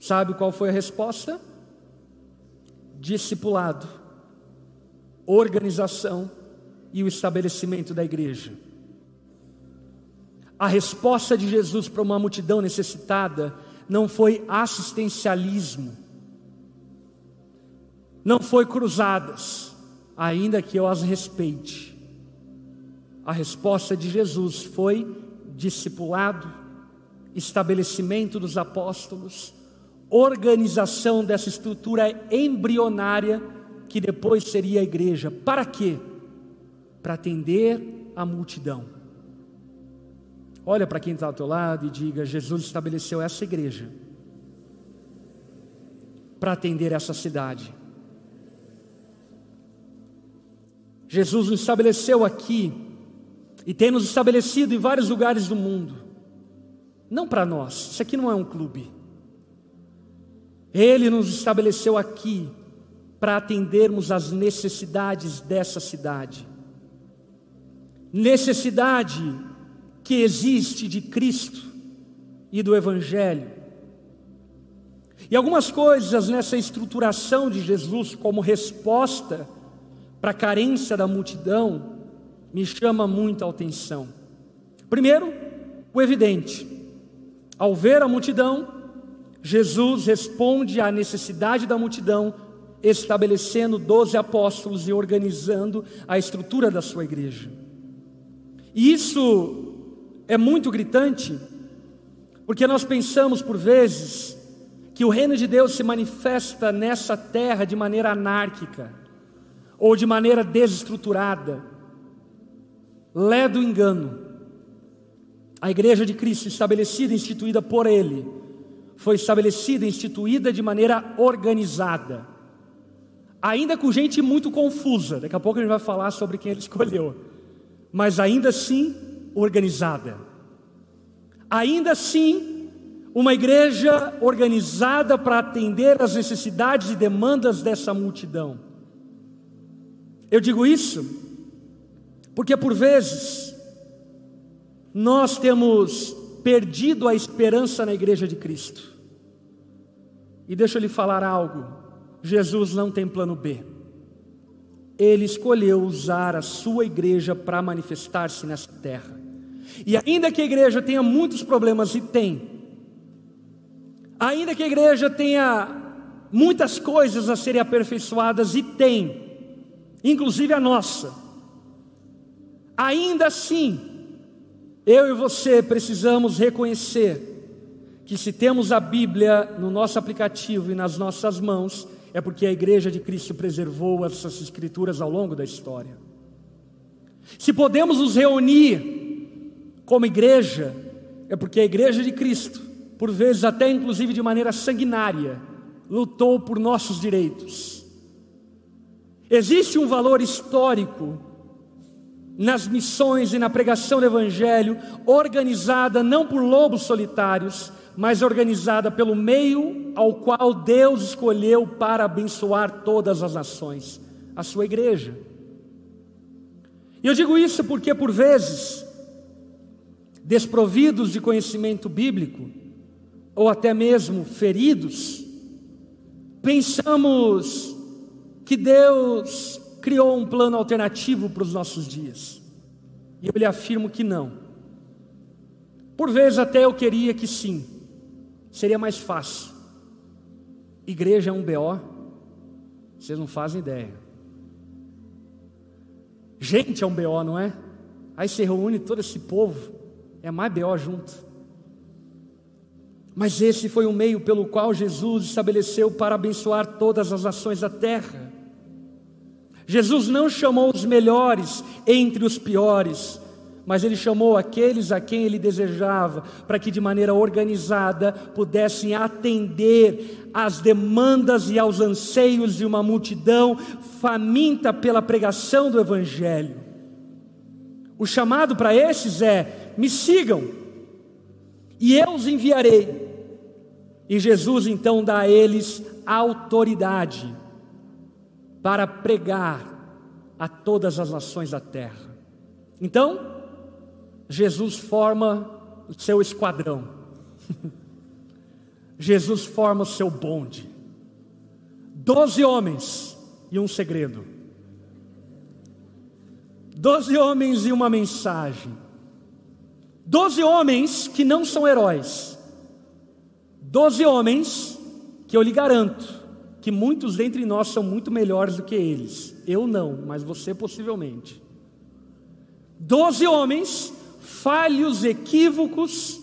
Sabe qual foi a resposta? Discipulado, organização e o estabelecimento da igreja. A resposta de Jesus para uma multidão necessitada não foi assistencialismo, não foi cruzadas, ainda que eu as respeite. A resposta de Jesus foi discipulado, estabelecimento dos apóstolos, organização dessa estrutura embrionária que depois seria a igreja. Para quê? Para atender a multidão. Olha para quem está ao teu lado e diga: Jesus estabeleceu essa igreja para atender essa cidade. Jesus nos estabeleceu aqui e tem nos estabelecido em vários lugares do mundo. Não para nós, isso aqui não é um clube. Ele nos estabeleceu aqui para atendermos às necessidades dessa cidade. Necessidade que existe de Cristo e do Evangelho. E algumas coisas nessa estruturação de Jesus como resposta para a carência da multidão me chama muita atenção. Primeiro, o evidente. Ao ver a multidão, Jesus responde à necessidade da multidão, estabelecendo doze apóstolos e organizando a estrutura da sua igreja. E isso é muito gritante, porque nós pensamos por vezes que o reino de Deus se manifesta nessa terra de maneira anárquica ou de maneira desestruturada. Lé do engano. A igreja de Cristo estabelecida e instituída por ele foi estabelecida, instituída de maneira organizada, ainda com gente muito confusa. Daqui a pouco a gente vai falar sobre quem ele <laughs> escolheu, mas ainda assim organizada. Ainda assim, uma igreja organizada para atender às necessidades e demandas dessa multidão. Eu digo isso porque por vezes nós temos perdido a esperança na igreja de Cristo. E deixa eu lhe falar algo: Jesus não tem plano B. Ele escolheu usar a sua igreja para manifestar-se nessa terra. E ainda que a igreja tenha muitos problemas, e tem, ainda que a igreja tenha muitas coisas a serem aperfeiçoadas, e tem, inclusive a nossa, ainda assim, eu e você precisamos reconhecer que se temos a Bíblia no nosso aplicativo e nas nossas mãos, é porque a igreja de Cristo preservou essas escrituras ao longo da história. Se podemos nos reunir como igreja, é porque a igreja de Cristo, por vezes até inclusive de maneira sanguinária, lutou por nossos direitos. Existe um valor histórico nas missões e na pregação do Evangelho, organizada não por lobos solitários, mas organizada pelo meio ao qual Deus escolheu para abençoar todas as nações, a sua igreja. E eu digo isso porque, por vezes, desprovidos de conhecimento bíblico, ou até mesmo feridos, pensamos que Deus criou um plano alternativo para os nossos dias. E eu lhe afirmo que não. Por vezes até eu queria que sim, seria mais fácil. Igreja é um BO, vocês não fazem ideia. Gente é um BO, não é? Aí se reúne todo esse povo, é mais BO junto. Mas esse foi o meio pelo qual Jesus estabeleceu para abençoar todas as nações da terra. Jesus não chamou os melhores entre os piores, mas ele chamou aqueles a quem ele desejava, para que de maneira organizada pudessem atender às demandas e aos anseios de uma multidão faminta pela pregação do Evangelho. O chamado para esses é: me sigam. e eu os enviarei. E Jesus então dá a eles autoridade para pregar a todas as nações da terra. Então, Jesus forma o seu esquadrão. <laughs> Jesus forma o seu bonde. Doze homens e um segredo. Doze homens e uma mensagem. Doze homens que não são heróis. Doze homens que eu lhe garanto que muitos dentre nós são muito melhores do que eles. Eu não, mas você possivelmente. Doze homens falhos, equívocos,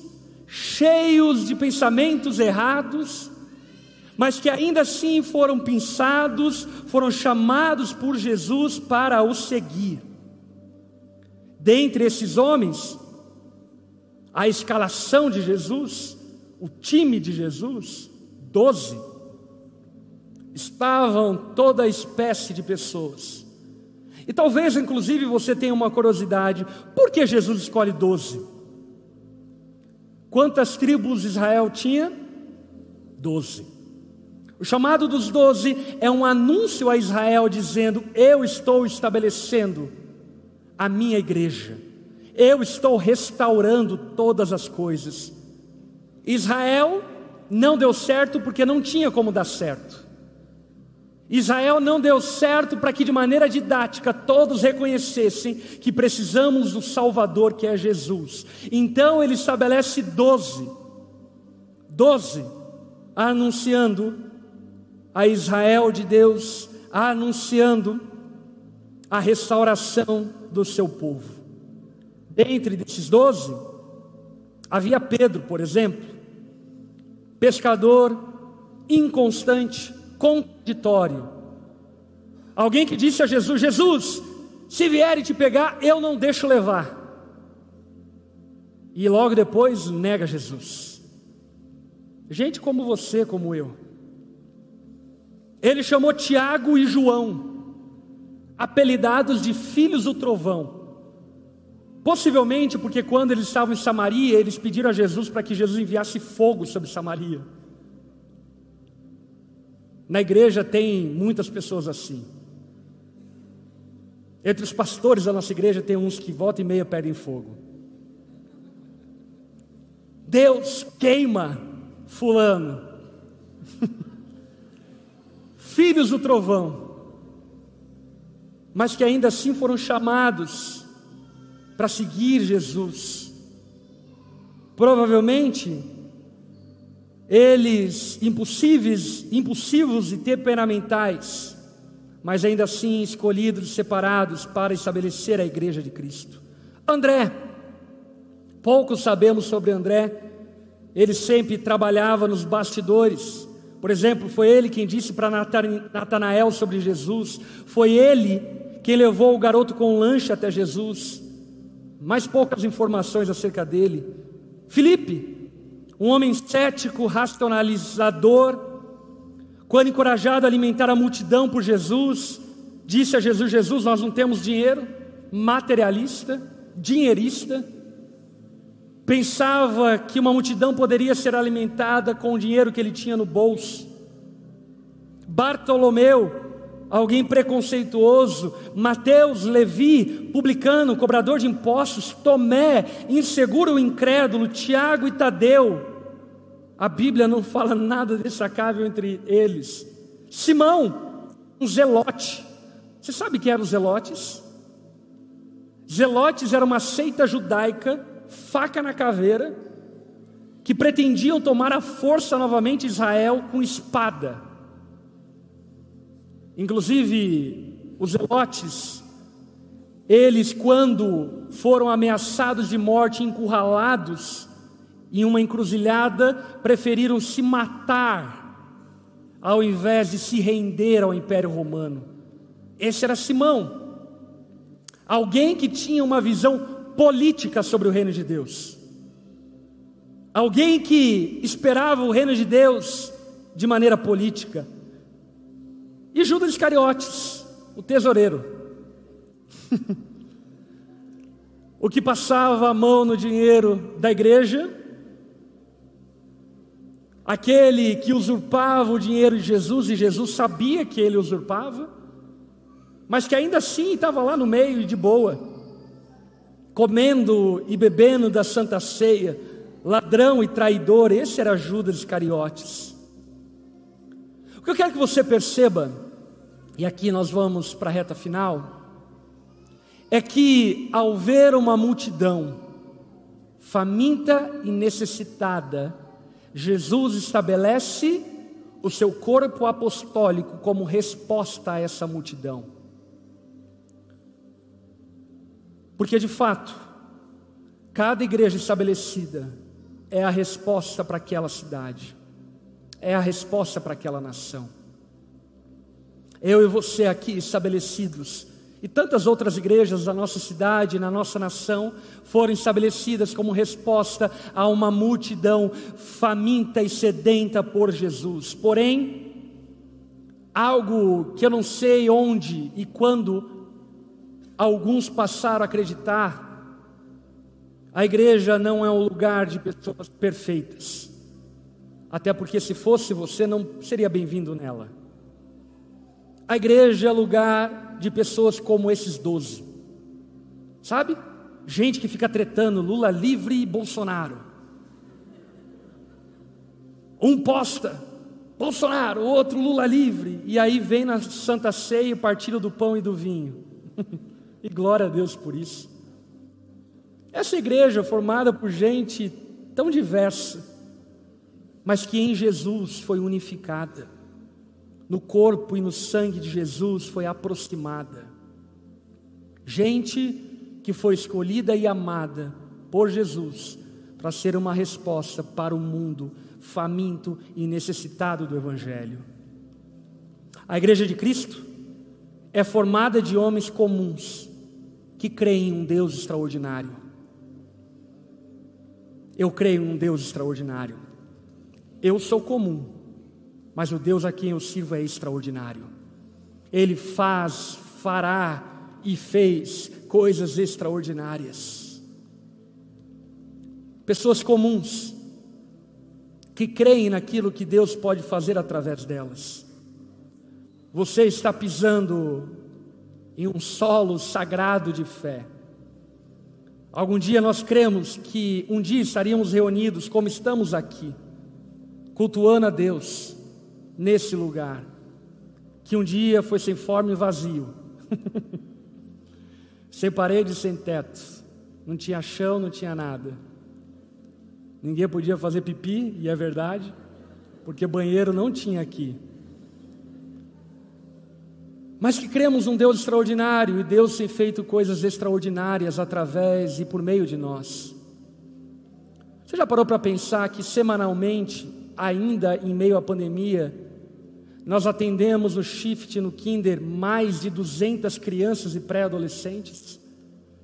cheios de pensamentos errados, mas que ainda assim foram pensados, foram chamados por Jesus para o seguir. Dentre esses homens, a escalação de Jesus, o time de Jesus, doze, estavam toda espécie de pessoas. E talvez, inclusive, você tenha uma curiosidade: por que Jesus escolhe doze? Quantas tribos Israel tinha? Doze. O chamado dos doze é um anúncio a Israel dizendo: Eu estou estabelecendo a minha igreja, eu estou restaurando todas as coisas. Israel não deu certo porque não tinha como dar certo. Israel não deu certo para que de maneira didática todos reconhecessem que precisamos do Salvador que é Jesus. Então ele estabelece doze, doze, anunciando a Israel de Deus, anunciando a restauração do seu povo. Dentre desses doze, havia Pedro, por exemplo, pescador inconstante, contraditório. Alguém que disse a Jesus: Jesus, se vierem te pegar, eu não deixo levar. E logo depois nega Jesus. Gente como você, como eu. Ele chamou Tiago e João, apelidados de filhos do trovão. Possivelmente porque quando eles estavam em Samaria, eles pediram a Jesus para que Jesus enviasse fogo sobre Samaria. Na igreja tem muitas pessoas assim. Entre os pastores da nossa igreja tem uns que volta e meia pedem fogo. Deus queima fulano. <laughs> Filhos do trovão. Mas que ainda assim foram chamados para seguir Jesus. Provavelmente eles impossíveis, impulsivos e temperamentais, mas ainda assim escolhidos, separados para estabelecer a igreja de Cristo. André, pouco sabemos sobre André, ele sempre trabalhava nos bastidores. Por exemplo, foi ele quem disse para Natanael sobre Jesus, foi ele quem levou o garoto com lanche até Jesus. Mais poucas informações acerca dele. Filipe, um homem cético, racionalizador, quando encorajado a alimentar a multidão por Jesus, disse a Jesus: Jesus, nós não temos dinheiro, materialista, dinheirista. Pensava que uma multidão poderia ser alimentada com o dinheiro que ele tinha no bolso. Bartolomeu, alguém preconceituoso, Mateus, Levi, publicano, cobrador de impostos, Tomé, inseguro, incrédulo, Tiago e Tadeu, a Bíblia não fala nada destacável entre eles. Simão, um zelote. Você sabe quem eram os zelotes? Zelotes era uma seita judaica, faca na caveira, que pretendiam tomar a força novamente Israel com espada. Inclusive, os zelotes, eles, quando foram ameaçados de morte, encurralados, em uma encruzilhada, preferiram se matar ao invés de se render ao Império Romano. Esse era Simão, alguém que tinha uma visão política sobre o reino de Deus, alguém que esperava o reino de Deus de maneira política. E Judas Iscariotes, o tesoureiro, <laughs> o que passava a mão no dinheiro da igreja aquele que usurpava o dinheiro de Jesus e Jesus sabia que ele usurpava, mas que ainda assim estava lá no meio de boa, comendo e bebendo da santa ceia, ladrão e traidor, esse era Judas Iscariotes. O que eu quero que você perceba, e aqui nós vamos para a reta final, é que ao ver uma multidão faminta e necessitada, Jesus estabelece o seu corpo apostólico como resposta a essa multidão. Porque de fato, cada igreja estabelecida é a resposta para aquela cidade, é a resposta para aquela nação. Eu e você aqui estabelecidos e tantas outras igrejas da nossa cidade, na nossa nação, foram estabelecidas como resposta a uma multidão faminta e sedenta por Jesus. Porém, algo que eu não sei onde e quando alguns passaram a acreditar, a igreja não é um lugar de pessoas perfeitas. Até porque se fosse você não seria bem-vindo nela. A igreja é lugar de pessoas como esses doze, sabe? Gente que fica tretando Lula livre e Bolsonaro. Um posta Bolsonaro, outro Lula livre, e aí vem na Santa Ceia o partido do pão e do vinho. <laughs> e glória a Deus por isso. Essa igreja formada por gente tão diversa, mas que em Jesus foi unificada no corpo e no sangue de Jesus foi aproximada. Gente que foi escolhida e amada por Jesus para ser uma resposta para o mundo faminto e necessitado do Evangelho. A Igreja de Cristo é formada de homens comuns que creem em um Deus extraordinário. Eu creio em um Deus extraordinário. Eu sou comum mas o Deus a quem eu sirvo é extraordinário. Ele faz, fará e fez coisas extraordinárias. Pessoas comuns que creem naquilo que Deus pode fazer através delas. Você está pisando em um solo sagrado de fé. Algum dia nós cremos que um dia estaríamos reunidos como estamos aqui, cultuando a Deus nesse lugar, que um dia foi sem forma e vazio, <laughs> sem paredes, sem teto, não tinha chão, não tinha nada. Ninguém podia fazer pipi, e é verdade, porque banheiro não tinha aqui. Mas que cremos um Deus extraordinário e Deus tem feito coisas extraordinárias através e por meio de nós. Você já parou para pensar que semanalmente, ainda em meio à pandemia, nós atendemos o shift no Kinder mais de 200 crianças e pré-adolescentes,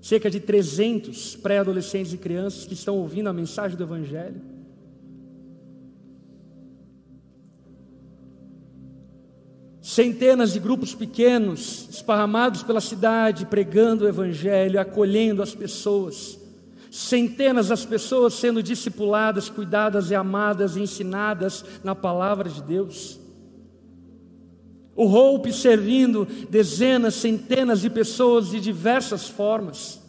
cerca de 300 pré-adolescentes e crianças que estão ouvindo a mensagem do Evangelho. Centenas de grupos pequenos, esparramados pela cidade, pregando o Evangelho, acolhendo as pessoas. Centenas das pessoas sendo discipuladas, cuidadas e amadas ensinadas na palavra de Deus. O Hope servindo dezenas, centenas de pessoas de diversas formas.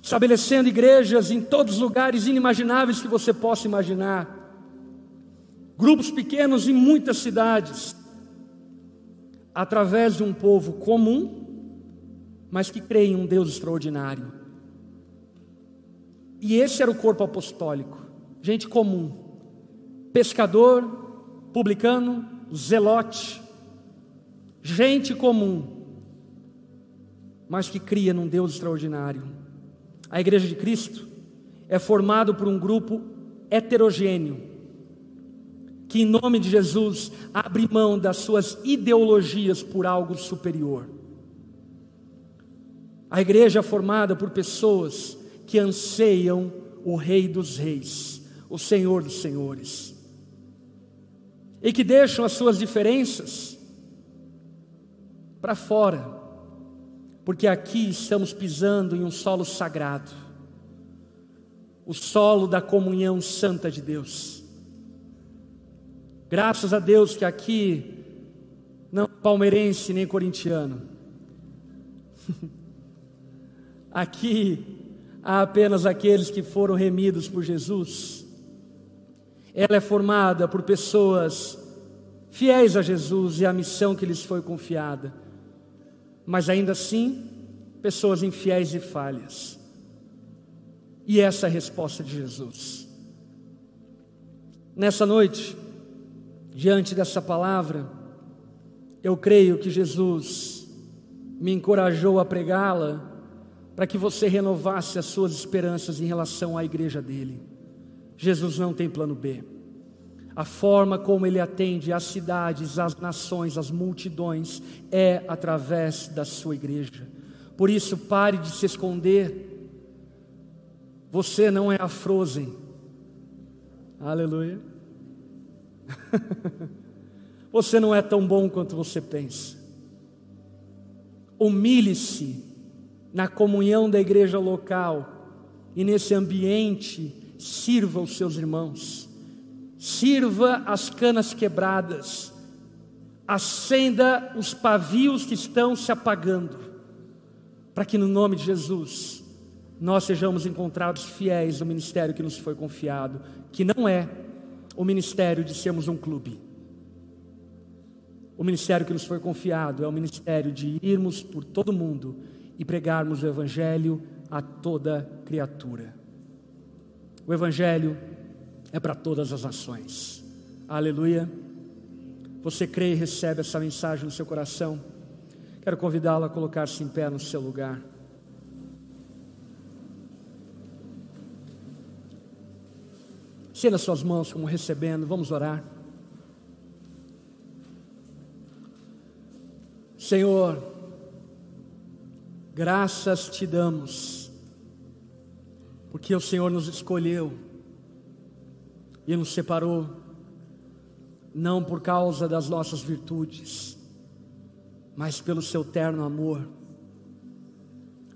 Estabelecendo igrejas em todos os lugares inimagináveis que você possa imaginar. Grupos pequenos em muitas cidades. Através de um povo comum, mas que crê em um Deus extraordinário. E esse era o corpo apostólico. Gente comum. Pescador, publicano, zelote, gente comum, mas que cria num Deus extraordinário. A igreja de Cristo é formado por um grupo heterogêneo, que em nome de Jesus abre mão das suas ideologias por algo superior. A igreja é formada por pessoas que anseiam o Rei dos Reis, o Senhor dos Senhores e que deixam as suas diferenças para fora, porque aqui estamos pisando em um solo sagrado. o solo da comunhão santa de Deus. Graças a Deus que aqui não é palmeirense nem corintiano. <laughs> aqui há apenas aqueles que foram remidos por Jesus. Ela é formada por pessoas fiéis a Jesus e à missão que lhes foi confiada, mas ainda assim, pessoas infiéis e falhas. E essa é a resposta de Jesus. Nessa noite, diante dessa palavra, eu creio que Jesus me encorajou a pregá-la para que você renovasse as suas esperanças em relação à igreja dele. Jesus não tem plano B. A forma como ele atende às cidades, às nações, às multidões é através da sua igreja. Por isso, pare de se esconder você não é a Frozen. Aleluia. <laughs> você não é tão bom quanto você pensa. Humilhe-se na comunhão da igreja local e nesse ambiente sirva os seus irmãos. Sirva as canas quebradas. Acenda os pavios que estão se apagando. Para que no nome de Jesus nós sejamos encontrados fiéis no ministério que nos foi confiado, que não é o ministério de sermos um clube. O ministério que nos foi confiado é o ministério de irmos por todo mundo e pregarmos o Evangelho a toda criatura. O Evangelho é para todas as nações. Aleluia. Você crê e recebe essa mensagem no seu coração? Quero convidá-lo a colocar-se em pé no seu lugar. Estenda suas mãos como recebendo, vamos orar. Senhor, graças te damos, porque o Senhor nos escolheu e nos separou, não por causa das nossas virtudes, mas pelo seu terno amor.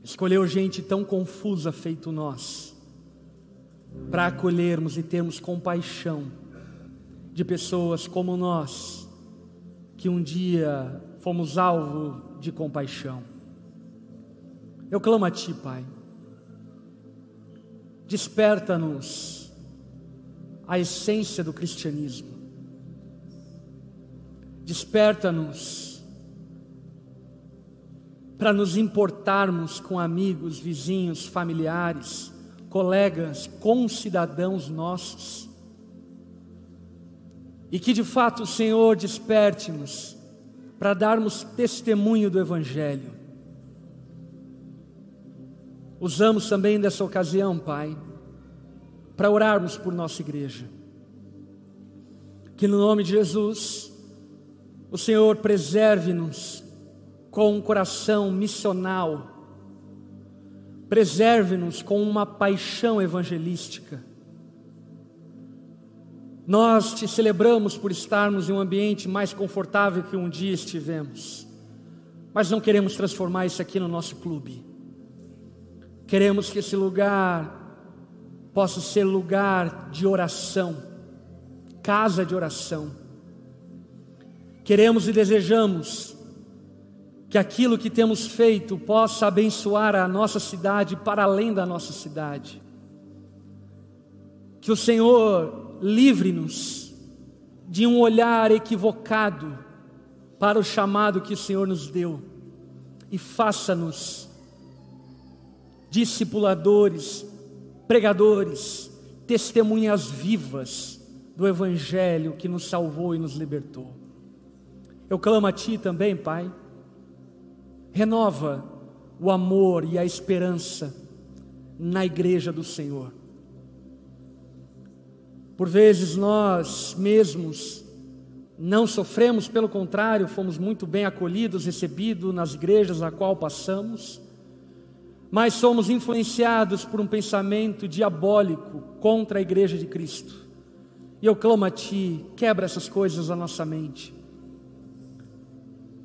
Escolheu gente tão confusa feito nós para acolhermos e termos compaixão de pessoas como nós, que um dia fomos alvo de compaixão. Eu clamo a Ti, Pai, desperta-nos a essência do cristianismo, desperta-nos para nos importarmos com amigos, vizinhos, familiares, colegas, concidadãos nossos. E que de fato o Senhor desperte-nos para darmos testemunho do Evangelho. Usamos também dessa ocasião, Pai, para orarmos por nossa igreja. Que no nome de Jesus, o Senhor preserve-nos com um coração missional Preserve-nos com uma paixão evangelística. Nós te celebramos por estarmos em um ambiente mais confortável que um dia estivemos, mas não queremos transformar isso aqui no nosso clube. Queremos que esse lugar possa ser lugar de oração, casa de oração. Queremos e desejamos que aquilo que temos feito possa abençoar a nossa cidade para além da nossa cidade. Que o Senhor livre-nos de um olhar equivocado para o chamado que o Senhor nos deu e faça-nos discipuladores, pregadores, testemunhas vivas do Evangelho que nos salvou e nos libertou. Eu clamo a Ti também, Pai renova o amor e a esperança na igreja do Senhor. Por vezes nós mesmos não sofremos, pelo contrário, fomos muito bem acolhidos, recebidos nas igrejas a qual passamos, mas somos influenciados por um pensamento diabólico contra a igreja de Cristo. E eu clamo a Ti, quebra essas coisas na nossa mente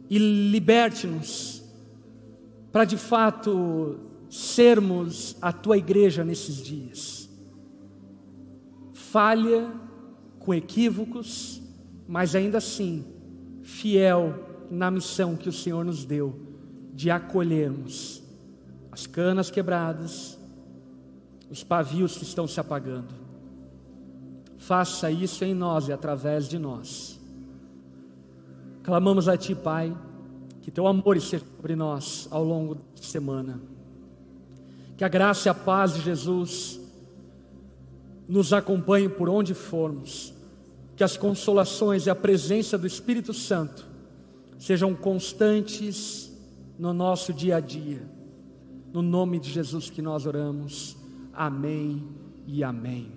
e liberte-nos para de fato sermos a tua igreja nesses dias. falha, com equívocos, mas ainda assim fiel na missão que o Senhor nos deu de acolhermos as canas quebradas, os pavios que estão se apagando. Faça isso em nós e através de nós. Clamamos a Ti, Pai, que Teu amor esteja sobre nós ao longo da semana. Que a graça e a paz de Jesus nos acompanhem por onde formos. Que as consolações e a presença do Espírito Santo sejam constantes no nosso dia a dia. No nome de Jesus que nós oramos. Amém e amém.